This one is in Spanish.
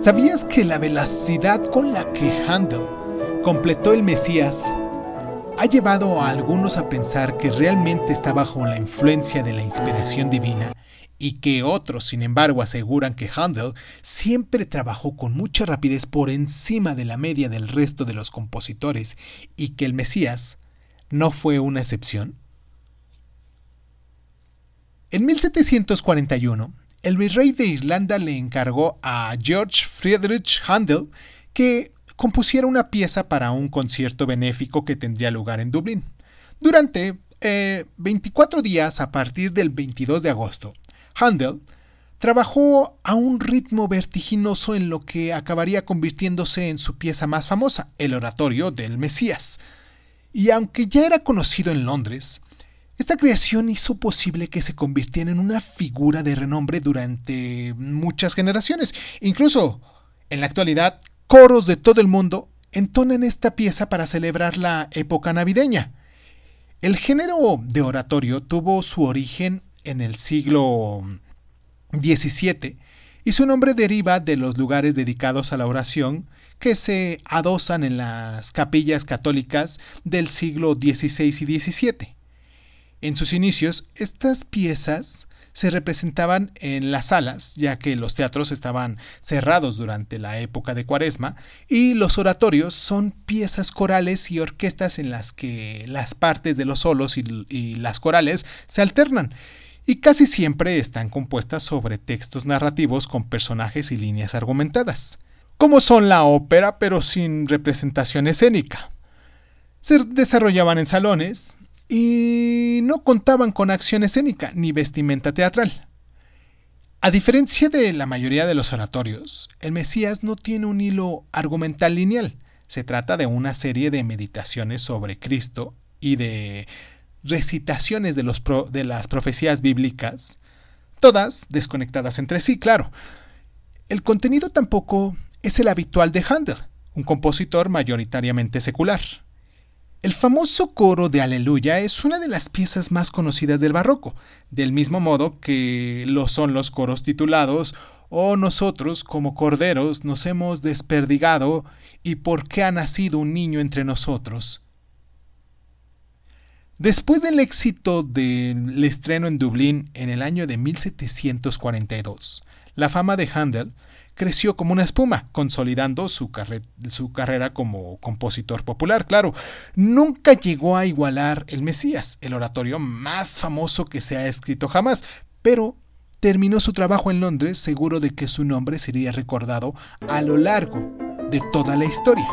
¿Sabías que la velocidad con la que Handel completó el Mesías ha llevado a algunos a pensar que realmente está bajo la influencia de la inspiración divina y que otros, sin embargo, aseguran que Handel siempre trabajó con mucha rapidez por encima de la media del resto de los compositores y que el Mesías no fue una excepción? En 1741, el virrey de Irlanda le encargó a George Friedrich Handel que compusiera una pieza para un concierto benéfico que tendría lugar en Dublín. Durante 24 eh, días a partir del 22 de agosto, Handel trabajó a un ritmo vertiginoso en lo que acabaría convirtiéndose en su pieza más famosa, el oratorio del Mesías. Y aunque ya era conocido en Londres, esta creación hizo posible que se convirtiera en una figura de renombre durante muchas generaciones. Incluso, en la actualidad, coros de todo el mundo entonan esta pieza para celebrar la época navideña. El género de oratorio tuvo su origen en el siglo XVII y su nombre deriva de los lugares dedicados a la oración que se adosan en las capillas católicas del siglo XVI y XVII. En sus inicios, estas piezas se representaban en las salas, ya que los teatros estaban cerrados durante la época de Cuaresma, y los oratorios son piezas corales y orquestas en las que las partes de los solos y, las corales se alternan, y casi siempre están compuestas sobre textos narrativos con personajes y líneas argumentadas, como son la ópera pero sin representación escénica. Se desarrollaban en salones, y no contaban con acción escénica ni vestimenta teatral. A diferencia de la mayoría de los oratorios, el Mesías no tiene un hilo argumental lineal. Se trata de una serie de meditaciones sobre Cristo y de recitaciones de, las profecías bíblicas, todas desconectadas entre sí, claro. El contenido tampoco es el habitual de Handel, un compositor mayoritariamente secular. El famoso coro de Aleluya es una de las piezas más conocidas del barroco, del mismo modo que lo son los coros titulados Oh nosotros como corderos nos hemos desperdigado y por qué ha nacido un niño entre nosotros. Después del éxito del estreno en Dublín en el año de 1742, la fama de Handel creció como una espuma, consolidando su, su, carrera como compositor popular. Claro, nunca llegó a igualar el Mesías, el oratorio más famoso que se ha escrito jamás, pero terminó su trabajo en Londres seguro de que su nombre sería recordado a lo largo de toda la historia.